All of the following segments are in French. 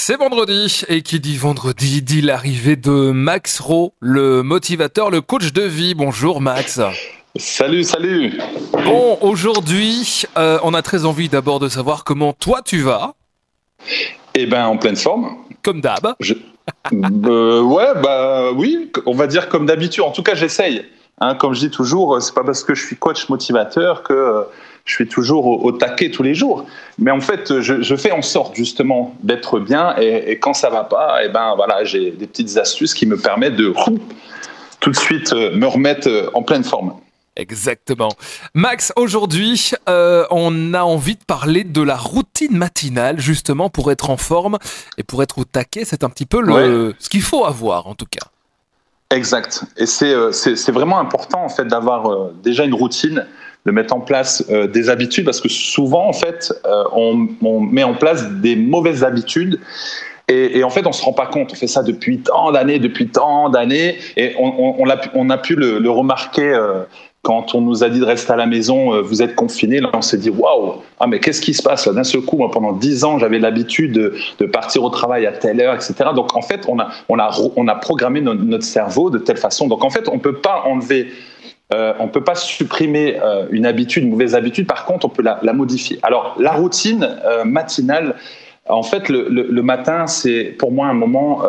C'est vendredi et qui dit vendredi dit l'arrivée de Max Rowe, le motivateur, le coach de vie. Bonjour Max. Salut, salut. Bon, aujourd'hui, euh, on a très envie d'abord de savoir comment toi tu vas. Eh ben, en pleine forme. Comme d'hab. Euh, ouais, bah oui, on va dire comme d'habitude. En tout cas, j'essaye. Hein, comme je dis toujours, c'est pas parce que je suis coach motivateur que euh, je suis toujours au, taquet tous les jours. Mais en fait, je, fais en sorte justement d'être bien et, quand ça va pas, et eh ben voilà, j'ai des petites astuces qui me permettent de tout de suite euh, me remettre euh, en pleine forme. Exactement. Max, aujourd'hui, euh, on a envie de parler de la routine matinale, justement, pour être en forme et pour être au taquet. C'est un petit peu le, ce qu'il faut avoir, en tout cas. Exact. Et c'est vraiment important, en fait, d'avoir déjà une routine de mettre en place euh, des habitudes parce que souvent en fait euh, on, met en place des mauvaises habitudes et, en fait on se rend pas compte on fait ça depuis tant d'années depuis tant d'années et on, on, a, on, pu le, remarquer euh, quand on nous a dit de rester à la maison, vous êtes confinés, là on s'est dit waouh, ah mais qu'est-ce qui se passe D'un seul coup, pendant dix ans, j'avais l'habitude de, partir au travail à telle heure, etc. Donc en fait, on a, on a, on a programmé notre cerveau de telle façon. Donc en fait, on peut pas enlever euh, on ne peut pas supprimer euh, une habitude, une mauvaise habitude, par contre, on peut la, modifier. Alors, la routine euh, matinale, en fait, le matin, c'est pour moi un moment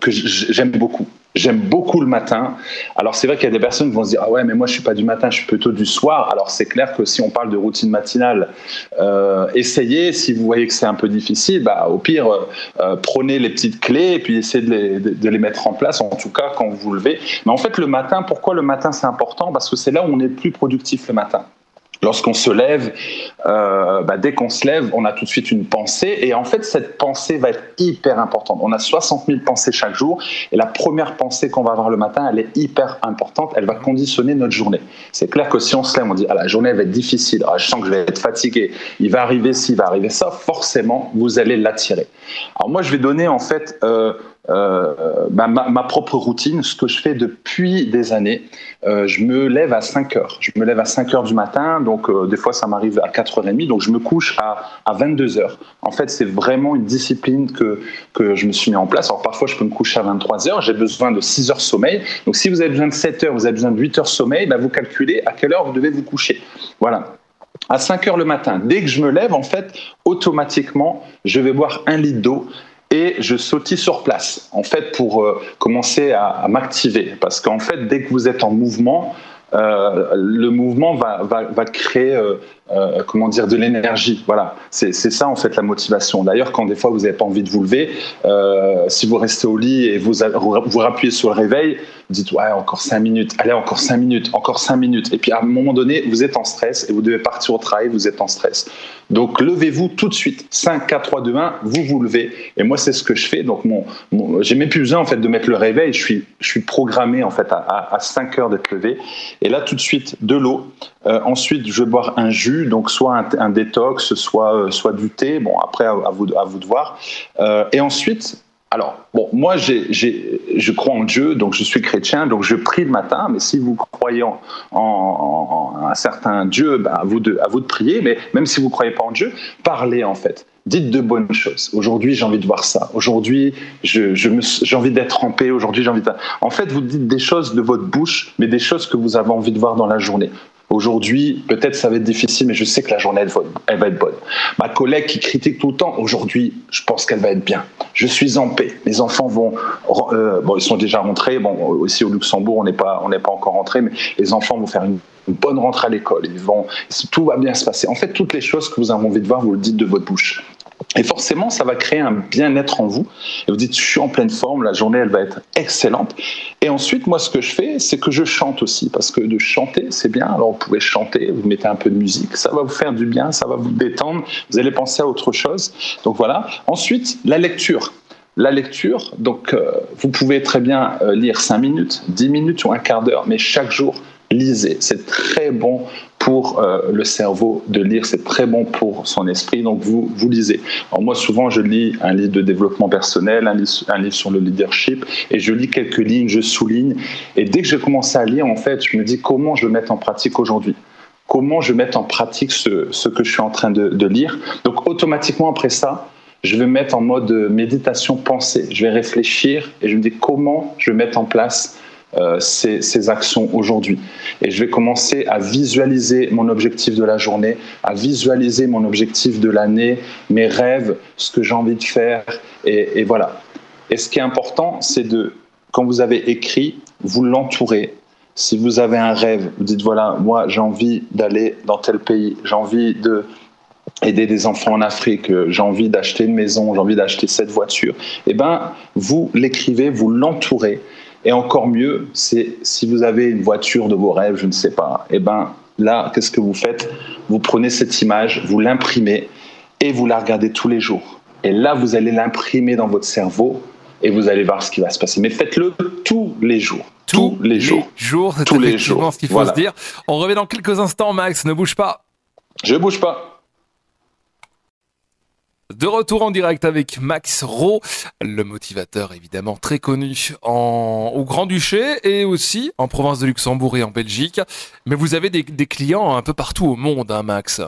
que j'aime beaucoup. J'aime beaucoup le matin. Alors c'est vrai qu'il y a des personnes qui vont se dire ah ouais mais moi je suis pas du matin, je suis plutôt du soir. Alors c'est clair que si on parle de routine matinale, euh, essayez. Si vous voyez que c'est un peu difficile, bah au pire euh, prenez les petites clés et puis essayez de les, de les, mettre en place. En tout cas quand vous vous levez. Mais en fait le matin, pourquoi le matin c'est important? Parce que c'est là où on est plus productif le matin. Lorsqu'on se lève, euh, bah, dès qu'on se lève, on a tout de suite une pensée. Et en fait, cette pensée va être hyper importante. On a 60 000 pensées chaque jour. Et la première pensée qu'on va avoir le matin, elle est hyper importante. Elle va conditionner notre journée. C'est clair que si on se lève, on dit ah, la journée va être difficile. Ah, je sens que je vais être fatigué. Il va arriver ci, il va arriver ça. Forcément, vous allez l'attirer. Alors moi, je vais donner en fait euh, euh, ma, ma, propre routine, ce que je fais depuis des années. Euh, je me lève à 5 heures. Je me lève à 5 heures du matin, donc euh, des fois ça m'arrive à 4h30, donc je me couche à, à 22 heures. En fait, c'est vraiment une discipline que, que je me suis mis en place. Alors parfois, je peux me coucher à 23 heures, j'ai besoin de 6 heures sommeil. Donc si vous avez besoin de 7 heures, vous avez besoin de 8 heures sommeil, bah, vous calculez à quelle heure vous devez vous coucher. Voilà à 5 heures le matin. Dès que je me lève, en fait, automatiquement, je vais boire un litre d'eau et je sautille sur place, en fait, pour euh, commencer à, m'activer. Parce qu'en fait, dès que vous êtes en mouvement, euh, le mouvement va, créer euh, comment dire, de l'énergie. Voilà, c'est ça en fait la motivation. D'ailleurs, quand des fois vous n'avez pas envie de vous lever, si vous restez au lit et vous vous rappuyez sur le réveil, dites ouais encore cinq minutes, allez encore cinq minutes, encore cinq minutes. Et puis à un moment donné, vous êtes en stress et vous devez partir au travail, vous êtes en stress. Donc levez-vous tout de suite. 5, 4, 3, 2, 1, vous vous levez. Et moi c'est ce que je fais. Donc mon, j'ai même plus besoin en fait de mettre le réveil. Je suis, je suis programmé en fait à, à, 5 heures d'être levé. Et là tout de suite de l'eau. Euh, ensuite je vais boire un jus donc soit un, détox, soit, euh, soit du thé. Bon, après, à, vous, à vous de voir. Euh, et ensuite, alors, bon, moi, je crois en Dieu, donc je suis chrétien, donc je prie le matin, mais si vous croyez en, un certain Dieu, ben, à, vous de, à vous de prier, mais même si vous ne croyez pas en Dieu, parlez en fait. Dites de bonnes choses. Aujourd'hui, j'ai envie de voir ça. Aujourd'hui, j'ai je, envie d'être en paix. Aujourd'hui, j'ai envie de... En fait, vous dites des choses de votre bouche, mais des choses que vous avez envie de voir dans la journée. Aujourd'hui, peut-être ça va être difficile, mais je sais que la journée, elle va, être bonne. Ma collègue qui critique tout le temps, aujourd'hui, je pense qu'elle va être bien. Je suis en paix. Mes enfants vont, euh, bon, ils sont déjà rentrés. Bon, aussi au Luxembourg, on n'est pas, pas encore rentrés, mais les enfants vont faire une, bonne rentrée à l'école. Ils vont, tout va bien se passer. En fait, toutes les choses que vous avez envie de voir, vous le dites de votre bouche. Et forcément, ça va créer un bien-être en vous. Et vous dites, je suis en pleine forme, la journée, elle va être excellente. Et ensuite, moi, ce que je fais, c'est que je chante aussi. Parce que de chanter, c'est bien. Alors, vous pouvez chanter, vous mettez un peu de musique, ça va vous faire du bien, ça va vous détendre. Vous allez penser à autre chose. Donc voilà. Ensuite, la lecture. La lecture, donc euh, vous pouvez très bien euh, lire 5 minutes, 10 minutes ou un quart d'heure, mais chaque jour, lisez. C'est très bon pour euh, le cerveau de lire, c'est très bon pour son esprit, donc vous, vous lisez. Alors moi, souvent, je lis un livre de développement personnel, un livre, sur le leadership, et je lis quelques lignes, je souligne, et dès que j'ai commencé à lire, en fait, je me dis comment je le mets en pratique aujourd'hui? Comment je mets en pratique ce, que je suis en train de, de lire? Donc automatiquement après ça, je vais mettre en mode méditation pensée. Je vais réfléchir et je me dis comment je vais mettre en place euh, ces, ces, actions aujourd'hui. Et je vais commencer à visualiser mon objectif de la journée, à visualiser mon objectif de l'année, mes rêves, ce que j'ai envie de faire. Et, et, voilà. Et ce qui est important, c'est de, quand vous avez écrit, vous l'entourez. Si vous avez un rêve, vous dites voilà, moi j'ai envie d'aller dans tel pays, j'ai envie de aider des enfants en Afrique, j'ai envie d'acheter une maison, j'ai envie d'acheter cette voiture, eh ben vous l'écrivez, vous l'entourez et encore mieux, c'est si vous avez une voiture de vos rêves, je ne sais pas, et eh ben là, qu'est-ce que vous faites? Vous prenez cette image, vous l'imprimez et vous la regardez tous les jours. Et là, vous allez l'imprimer dans votre cerveau et vous allez voir ce qui va se passer. Mais faites-le tous les jours. Tous, les, jours. jours. Tous les jours. ce qu'il faut se dire. On revient dans quelques instants, Max. Ne bouge pas. Je bouge pas. De retour en direct avec Max Rowe, le motivateur évidemment très connu au Grand-Duché et aussi en province de Luxembourg et en Belgique. Mais vous avez des, clients un peu partout au monde, hein, Max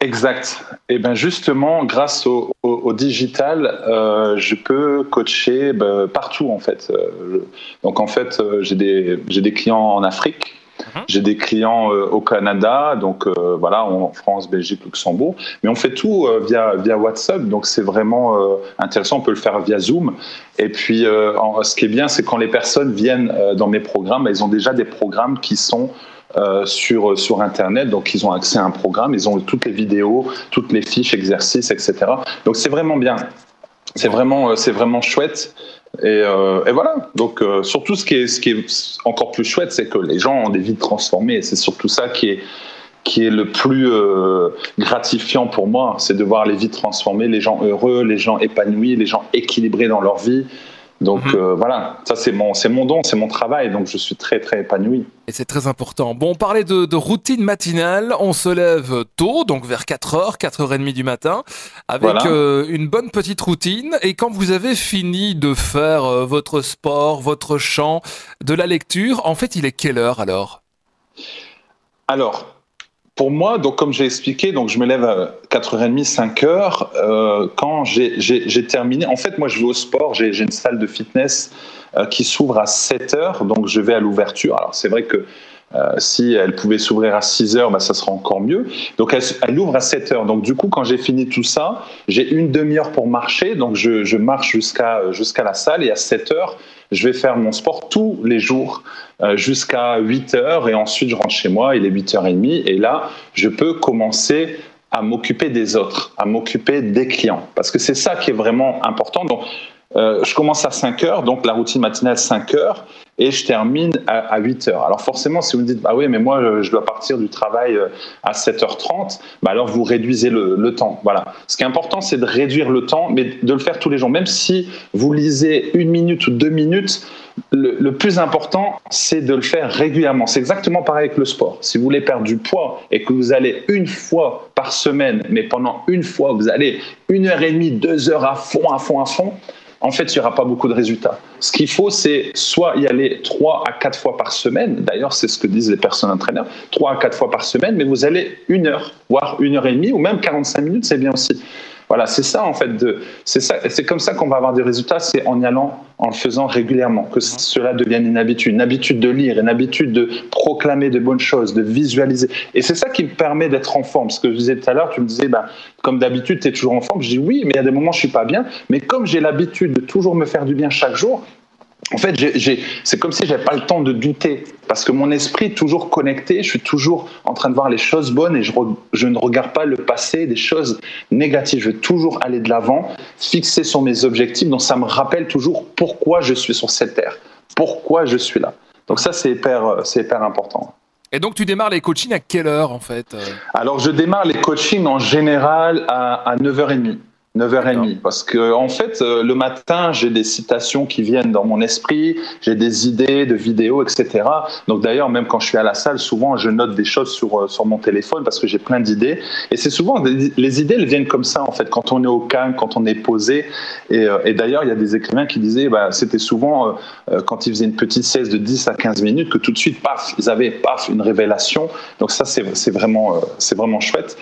Exact. Et eh bien justement, grâce au, digital, euh, je peux coacher bah, partout en fait. Euh, donc en fait, euh, j'ai des, des clients en Afrique, Mhm. J'ai des clients euh, au Canada, donc euh, voilà, en France, Belgique, Luxembourg, mais on fait tout euh, via, via WhatsApp, donc c'est vraiment intéressant. On peut le faire via Zoom. Et puis, ce qui est bien, c'est quand les personnes viennent dans mes programmes, elles ont déjà des programmes qui sont sur, sur Internet. Donc, ils ont accès à un programme, ils ont toutes les vidéos, toutes les fiches, exercices, etc. Donc, c'est vraiment bien. C'est vraiment, c'est vraiment chouette. Euh, et, voilà. Donc, euh, surtout, ce qui, est, ce qui est encore plus chouette, c'est que les gens ont des vies transformées. C'est surtout ça qui est, qui est le plus euh, gratifiant pour moi. C'est de voir les vies transformées, les gens heureux, les gens épanouis, les gens équilibrés dans leur vie. Donc mhm. euh, voilà, ça c'est mon, c'est mon don, c'est mon travail, donc je suis très très épanoui. Et c'est très important. Bon, on parlait de, routine matinale, on se lève tôt, donc vers 4h, 4h30 du matin, avec euh, une bonne petite routine. Et quand vous avez fini de faire euh, votre sport, votre chant, de la lecture, en fait il est quelle heure alors? Alors, pour moi, donc comme j'ai expliqué, donc je me lève à 4h30, 5h. Euh, quand j'ai terminé, en fait, moi je vais au sport, j'ai une salle de fitness euh, qui s'ouvre à 7h, donc je vais à l'ouverture. Alors c'est vrai que euh, si elle pouvait s'ouvrir à 6 h bah, ça serait encore mieux. Donc elle, ouvre à 7 h Donc du coup, quand j'ai fini tout ça, j'ai une demi-heure pour marcher. Donc je, marche jusqu'à jusqu'à la salle et à 7 h je vais faire mon sport tous les jours euh, jusqu'à 8 heures et ensuite je rentre chez moi, il est 8h30 et là, je peux commencer à m'occuper des autres, à m'occuper des clients parce que c'est ça qui est vraiment important. Donc, euh, je commence à 5 heures, donc la routine matinale 5 heures, et je termine à, 8 heures. Alors forcément, si vous me dites, bah oui, mais moi, je dois partir du travail euh, à 7h30, bah alors vous réduisez le, le, temps. Voilà. Ce qui est important, c'est de réduire le temps, mais de le faire tous les jours. Même si vous lisez une minute ou deux minutes, le, le plus important, c'est de le faire régulièrement. C'est exactement pareil avec le sport. Si vous voulez perdre du poids et que vous allez une fois par semaine, mais pendant une fois, vous allez une heure et demie, deux heures à fond, à fond, à fond, en fait, il n'y aura pas beaucoup de résultats. Ce qu'il faut, c'est soit y aller trois à quatre fois par semaine. D'ailleurs, c'est ce que disent les personnes entraîneurs. Trois à quatre fois par semaine, mais vous allez une heure, voire une heure et demie, ou même 45 minutes, c'est bien aussi. Voilà, c'est ça en fait. C'est ça, c'est comme ça qu'on va avoir des résultats, c'est en y allant, en le faisant régulièrement, que cela devienne une habitude, une habitude de lire, une habitude de proclamer de bonnes choses, de visualiser. Et c'est ça qui me permet d'être en forme. Ce que je disais tout à l'heure, tu me disais, bah, comme d'habitude, tu es toujours en forme. Je dis oui, mais il y a des moments où je suis pas bien. Mais comme j'ai l'habitude de toujours me faire du bien chaque jour, en fait, c'est comme si j'avais pas le temps de douter, parce que mon esprit est toujours connecté, je suis toujours en train de voir les choses bonnes et je, je ne regarde pas le passé, des choses négatives. Je veux toujours aller de l'avant, fixer sur mes objectifs, donc ça me rappelle toujours pourquoi je suis sur cette terre, pourquoi je suis là. Donc ça, c'est hyper, c'est hyper important. Et donc, tu démarres les coachings à quelle heure, en fait? Alors, je démarre les coachings en général à, à 9h30. 9h30. Parce que, en fait, euh, le matin, j'ai des citations qui viennent dans mon esprit, j'ai des idées de vidéos, etc. Donc, d'ailleurs, même quand je suis à la salle, souvent, je note des choses sur, euh, sur mon téléphone parce que j'ai plein d'idées. Et c'est souvent, les idées, elles viennent comme ça, en fait, quand on est au calme, quand on est posé. Et, euh, d'ailleurs, il y a des écrivains qui disaient, bah, c'était souvent quand ils faisaient une petite sieste de 10 à 15 minutes que tout de suite, paf, ils avaient, paf, une révélation. Donc, ça, c'est vraiment, c'est vraiment chouette.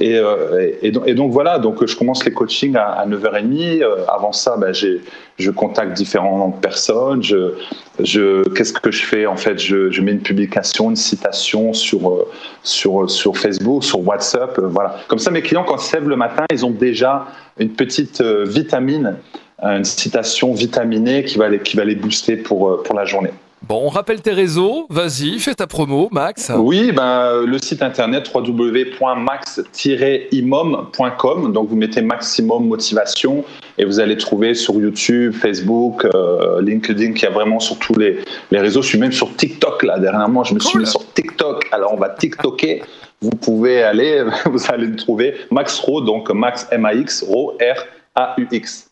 Et, euh, et, donc, voilà, donc je commence les coachings à, 9h30. Euh, avant ça, ben, je contacte différentes personnes. Je, je, Qu'est-ce que je fais En fait, je, je, mets une publication, une citation sur, euh, sur, sur Facebook, sur WhatsApp. Voilà. Comme ça, mes clients, quand ils se lèvent le matin, ils ont déjà une petite vitamine, une citation vitaminée qui va les, qui va les booster pour, pour la journée. Bon, on rappelle tes réseaux. Vas-y, fais ta promo, Max. Oui, ben, le site internet www.max-imom.com. Donc, vous mettez maximum motivation et vous allez trouver sur YouTube, Facebook, euh, LinkedIn, qui a vraiment sur tous les, réseaux. Je suis même sur TikTok, là. Dernièrement, je me suis mis sur TikTok. Alors, on va TikToker. vous pouvez aller, vous allez le trouver. Max Ro, donc Max M-A-X, Ro, R-A-U-X.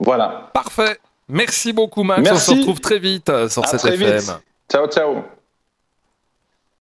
Voilà. Parfait. Merci beaucoup, Max. On se retrouve très vite euh, sur cette FM. Ciao, ciao.